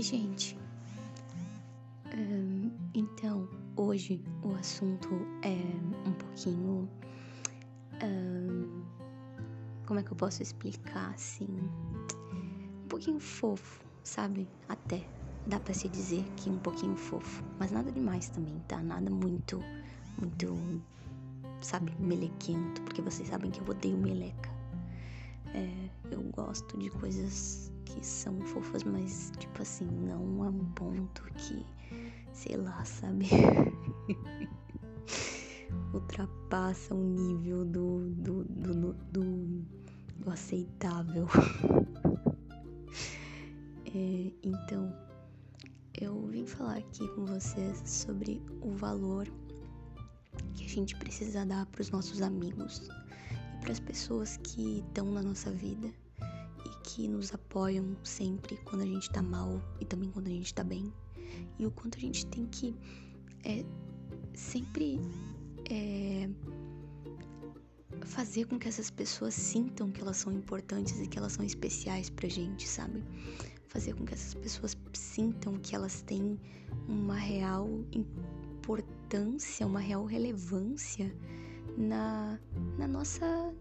Oi, gente. Um, então, hoje o assunto é um pouquinho. Um, como é que eu posso explicar assim? Um pouquinho fofo, sabe? Até dá para se dizer que um pouquinho fofo, mas nada demais também, tá? Nada muito, muito, sabe, melequento, porque vocês sabem que eu odeio meleca. É, eu gosto de coisas que são fofas, mas tipo assim, não a um ponto que, sei lá, sabe? Ultrapassa o nível do, do, do, do, do aceitável. é, então, eu vim falar aqui com vocês sobre o valor que a gente precisa dar para os nossos amigos e para as pessoas que estão na nossa vida que nos apoiam sempre quando a gente tá mal e também quando a gente tá bem. E o quanto a gente tem que é, sempre é, fazer com que essas pessoas sintam que elas são importantes e que elas são especiais pra gente, sabe? Fazer com que essas pessoas sintam que elas têm uma real importância, uma real relevância na, na nossa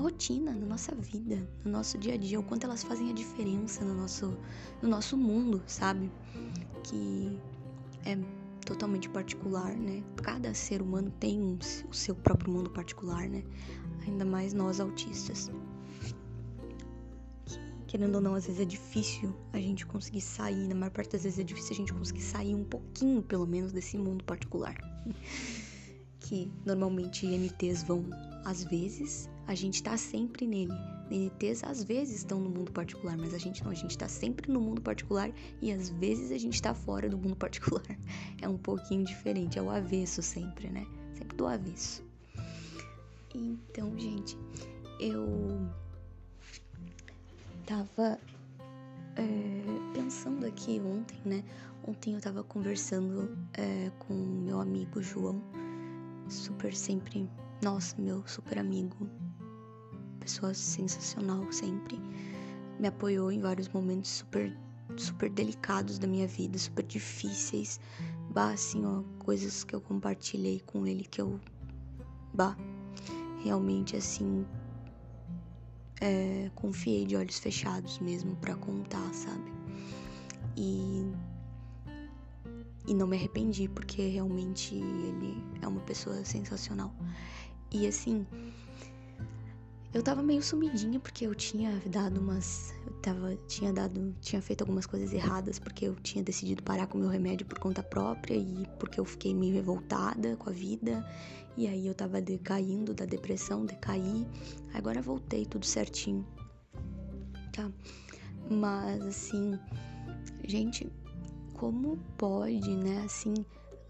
rotina, na nossa vida, no nosso dia a dia, o quanto elas fazem a diferença no nosso, no nosso mundo, sabe? Que é totalmente particular, né? Cada ser humano tem um, o seu próprio mundo particular, né? Ainda mais nós autistas. Querendo ou não, às vezes é difícil a gente conseguir sair, na maior parte das vezes é difícil a gente conseguir sair um pouquinho, pelo menos, desse mundo particular. que normalmente NTs vão às vezes, a gente tá sempre nele. NTs às vezes estão no mundo particular, mas a gente não, a gente tá sempre no mundo particular e às vezes a gente tá fora do mundo particular. É um pouquinho diferente, é o avesso sempre, né? Sempre do avesso. Então, gente, eu tava é, pensando aqui ontem, né? Ontem eu tava conversando é, com meu amigo João, super sempre nossa, meu super amigo, pessoa sensacional sempre, me apoiou em vários momentos super super delicados da minha vida, super difíceis, bah, assim, ó, coisas que eu compartilhei com ele que eu, bah, realmente assim, é, confiei de olhos fechados mesmo para contar, sabe? E e não me arrependi porque realmente ele é uma pessoa sensacional. E assim, eu tava meio sumidinha porque eu tinha dado umas. Eu tava, tinha dado. Tinha feito algumas coisas erradas porque eu tinha decidido parar com o meu remédio por conta própria e porque eu fiquei meio revoltada com a vida. E aí eu tava decaindo da depressão, decaí. Agora voltei tudo certinho. Tá? Mas assim, gente, como pode, né? Assim,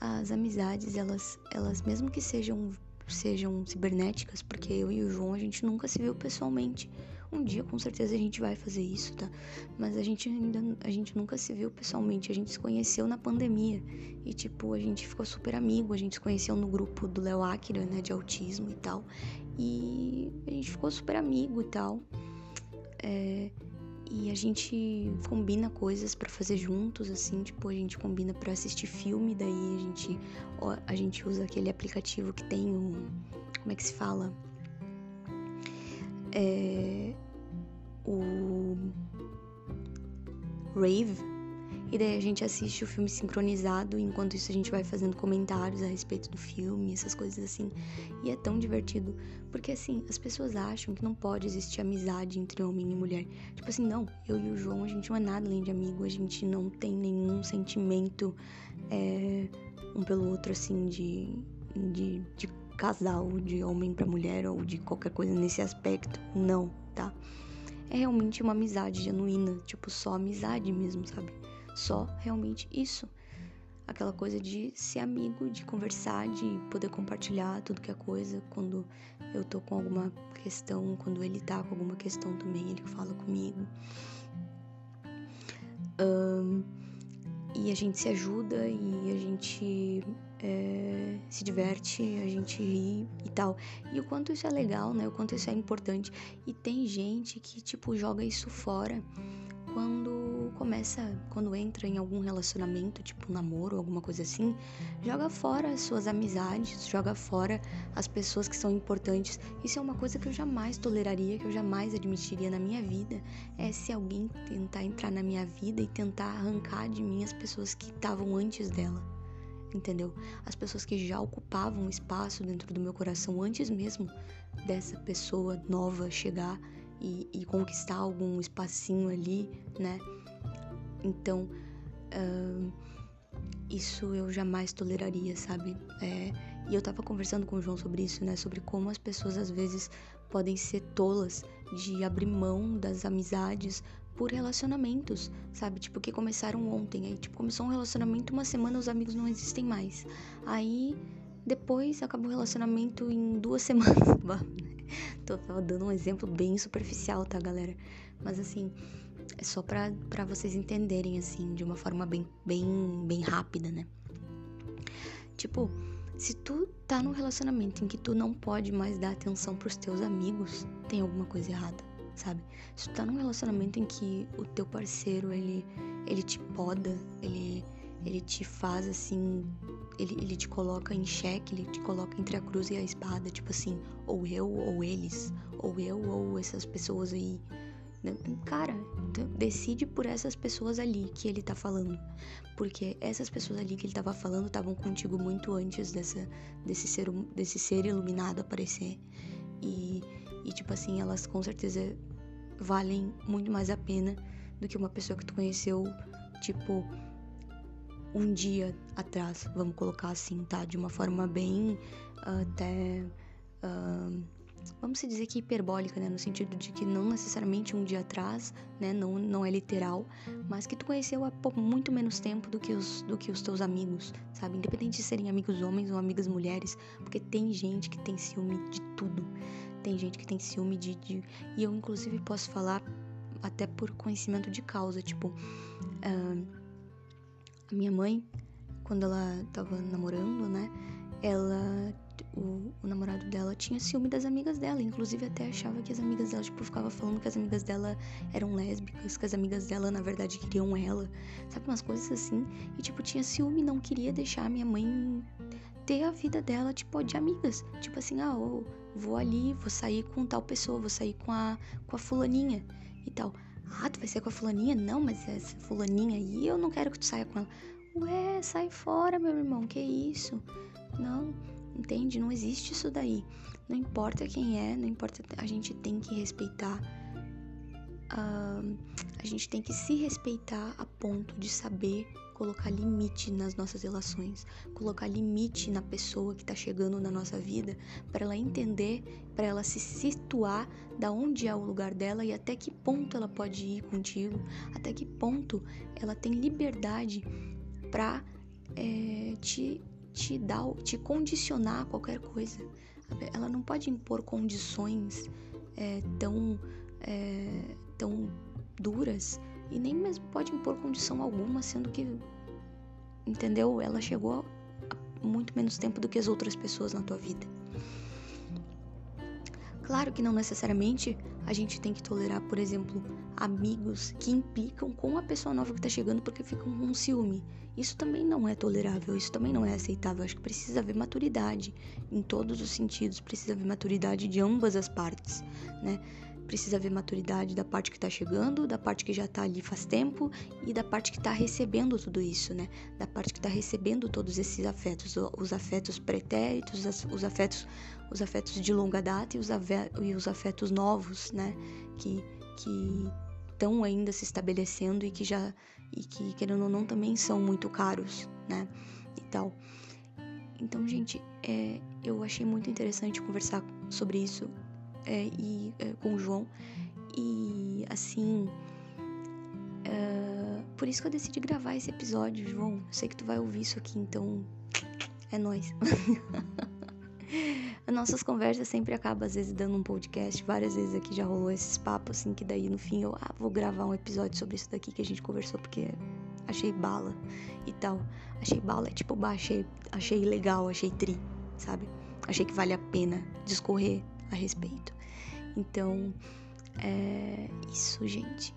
as amizades, elas, elas mesmo que sejam sejam cibernéticas, porque eu e o João a gente nunca se viu pessoalmente. Um dia com certeza a gente vai fazer isso, tá? Mas a gente ainda a gente nunca se viu pessoalmente, a gente se conheceu na pandemia e tipo, a gente ficou super amigo, a gente se conheceu no grupo do Léo Akira, né, de autismo e tal. E a gente ficou super amigo e tal. É, e a gente combina coisas para fazer juntos, assim, tipo, a gente combina para assistir filme, daí a gente, a gente usa aquele aplicativo que tem um. Como é que se fala? É. O. Rave, e daí a gente assiste o filme sincronizado, enquanto isso a gente vai fazendo comentários a respeito do filme, essas coisas assim. E é tão divertido, porque assim, as pessoas acham que não pode existir amizade entre homem e mulher. Tipo assim, não, eu e o João, a gente não é nada além de amigo, a gente não tem nenhum sentimento é, um pelo outro, assim, de, de, de casal, de homem para mulher ou de qualquer coisa nesse aspecto. Não, tá? É realmente uma amizade genuína, tipo, só amizade mesmo, sabe? Só realmente isso. Aquela coisa de ser amigo, de conversar, de poder compartilhar tudo que é coisa. Quando eu tô com alguma questão, quando ele tá com alguma questão também, ele fala comigo. Um, e a gente se ajuda e a gente é, se diverte, a gente ri e tal. E o quanto isso é legal, né? O quanto isso é importante. E tem gente que, tipo, joga isso fora quando começa, quando entra em algum relacionamento, tipo um namoro, alguma coisa assim, joga fora as suas amizades, joga fora as pessoas que são importantes. Isso é uma coisa que eu jamais toleraria, que eu jamais admitiria na minha vida. É se alguém tentar entrar na minha vida e tentar arrancar de mim as pessoas que estavam antes dela. Entendeu? As pessoas que já ocupavam espaço dentro do meu coração antes mesmo dessa pessoa nova chegar e, e conquistar algum espacinho ali, né? Então, uh, isso eu jamais toleraria, sabe? É, e eu tava conversando com o João sobre isso, né? Sobre como as pessoas às vezes podem ser tolas de abrir mão das amizades por relacionamentos, sabe? Tipo, que começaram ontem. Aí, tipo, começou um relacionamento, uma semana os amigos não existem mais. Aí, depois acabou o relacionamento em duas semanas. Tô tava dando um exemplo bem superficial, tá, galera? Mas assim, é só pra vocês entenderem, assim, de uma forma bem, bem, bem rápida, né? Tipo, se tu tá num relacionamento em que tu não pode mais dar atenção pros teus amigos, tem alguma coisa errada, sabe? Se tu tá num relacionamento em que o teu parceiro, ele, ele te poda, ele ele te faz assim, ele, ele te coloca em xeque, ele te coloca entre a cruz e a espada, tipo assim, ou eu ou eles, ou eu ou essas pessoas aí. Né? Cara, decide por essas pessoas ali que ele tá falando. Porque essas pessoas ali que ele tava falando estavam contigo muito antes dessa, desse, ser, desse ser iluminado aparecer. E, e, tipo assim, elas com certeza valem muito mais a pena do que uma pessoa que tu conheceu, tipo, um dia atrás, vamos colocar assim, tá? De uma forma bem até. Uh, vamos se dizer que hiperbólica, né? No sentido de que não necessariamente um dia atrás, né? Não, não é literal, mas que tu conheceu há muito menos tempo do que, os, do que os teus amigos, sabe? Independente de serem amigos homens ou amigas mulheres, porque tem gente que tem ciúme de tudo. Tem gente que tem ciúme de. de... E eu, inclusive, posso falar até por conhecimento de causa, tipo. Uh, a minha mãe, quando ela tava namorando, né? Ela. O, o, namorado dela tinha ciúme das amigas dela. Inclusive até achava que as amigas dela, tipo, ficava falando que as amigas dela eram lésbicas, que as amigas dela, na verdade, queriam ela. Sabe, umas coisas assim. E, tipo, tinha ciúme, não queria deixar minha mãe ter a vida dela, tipo, de amigas. Tipo assim, ah, vou ali, vou sair com tal pessoa, vou sair com a, com a fulaninha e tal. Ah, tu vai sair com a fulaninha? Não, mas essa fulaninha aí eu não quero que tu saia com ela. Ué, sai fora, meu irmão, que isso? Não, entende? Não existe isso daí. Não importa quem é, não importa. A gente tem que respeitar. Uh, a gente tem que se respeitar a ponto de saber colocar limite nas nossas relações, colocar limite na pessoa que está chegando na nossa vida, para ela entender, para ela se situar da onde é o lugar dela e até que ponto ela pode ir contigo, até que ponto ela tem liberdade para é, te, te dar, te condicionar a qualquer coisa. Ela não pode impor condições é, tão, é, tão duras e nem mesmo pode impor condição alguma, sendo que, entendeu? Ela chegou há muito menos tempo do que as outras pessoas na tua vida. Claro que não necessariamente a gente tem que tolerar, por exemplo, amigos que implicam com a pessoa nova que tá chegando porque ficam com ciúme. Isso também não é tolerável, isso também não é aceitável. Acho que precisa haver maturidade em todos os sentidos, precisa haver maturidade de ambas as partes, né? precisa haver maturidade da parte que está chegando, da parte que já está ali faz tempo e da parte que está recebendo tudo isso, né? Da parte que está recebendo todos esses afetos, os afetos pretéritos, os afetos, os afetos de longa data e os, e os afetos novos, né? Que que estão ainda se estabelecendo e que já e que querendo ou não também são muito caros, né? E tal. Então, gente, é, eu achei muito interessante conversar sobre isso é, e, é, com o João. E assim. É, por isso que eu decidi gravar esse episódio, João. Eu sei que tu vai ouvir isso aqui, então. É nóis. As nossas conversas sempre acabam, às vezes, dando um podcast. Várias vezes aqui já rolou esses papos, assim, que daí no fim eu, ah, vou gravar um episódio sobre isso daqui que a gente conversou, porque achei bala e tal. Achei bala, é tipo, achei, achei legal, achei tri, sabe? Achei que vale a pena discorrer a respeito. Então, é isso, gente.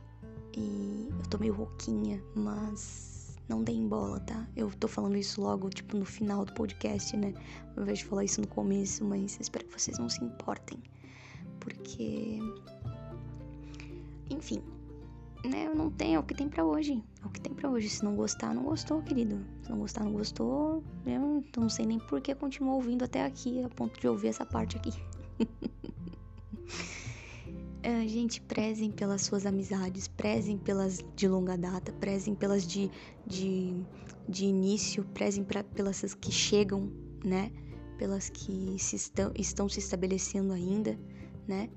E eu tô meio rouquinha, mas não deem bola, tá? Eu tô falando isso logo, tipo, no final do podcast, né? Ao invés de falar isso no começo, mas espero que vocês não se importem. Porque. Enfim, né? Eu não tenho, é o que tem para hoje. É o que tem para hoje. Se não gostar, não gostou, querido. Se não gostar, não gostou. Eu não sei nem por que continuou ouvindo até aqui, a ponto de ouvir essa parte aqui. é, gente, prezem pelas suas amizades, prezem pelas de longa data, prezem pelas de, de, de início, prezem pra, pelas que chegam, né? Pelas que se estão, estão se estabelecendo ainda, né?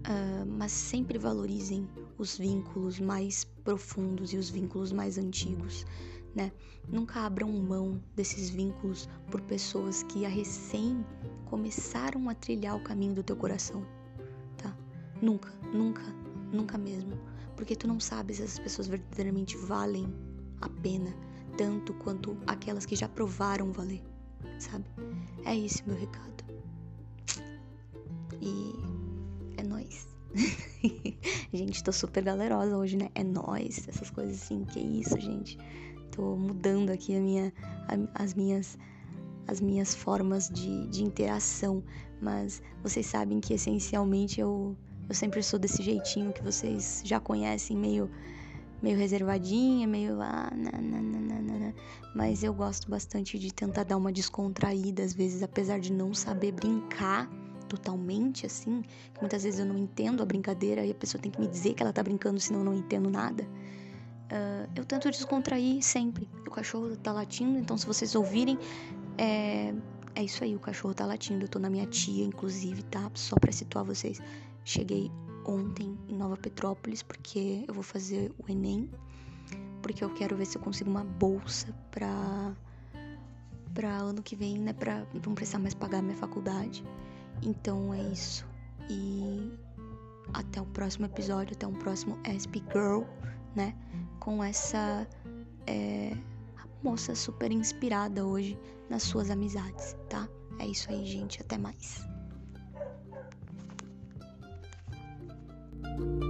Uh, mas sempre valorizem os vínculos mais profundos e os vínculos mais antigos, né? Nunca abram mão desses vínculos por pessoas que a recém começaram a trilhar o caminho do teu coração? Nunca, nunca, nunca mesmo, porque tu não sabes se essas pessoas verdadeiramente valem a pena tanto quanto aquelas que já provaram valer, sabe? É esse meu recado. E é nós. gente, tô super galerosa hoje, né? É nós, essas coisas assim. Que isso, gente? Tô mudando aqui a minha, a, as minhas as minhas formas de, de interação, mas vocês sabem que essencialmente eu, eu sempre sou desse jeitinho que vocês já conhecem, meio meio reservadinha, meio ah, nananana. mas eu gosto bastante de tentar dar uma descontraída às vezes, apesar de não saber brincar totalmente assim, que muitas vezes eu não entendo a brincadeira e a pessoa tem que me dizer que ela tá brincando, senão eu não entendo nada. Uh, eu tento descontrair sempre. O cachorro tá latindo, então se vocês ouvirem, é, é isso aí, o cachorro tá latindo. Eu tô na minha tia, inclusive, tá? Só pra situar vocês. Cheguei ontem em Nova Petrópolis porque eu vou fazer o Enem, porque eu quero ver se eu consigo uma bolsa pra, pra ano que vem, né? Pra não precisar mais pagar minha faculdade. Então é isso. E até o próximo episódio, até o próximo SP Girl, né? Com essa é, moça super inspirada hoje nas suas amizades, tá? É isso aí, gente. Até mais. you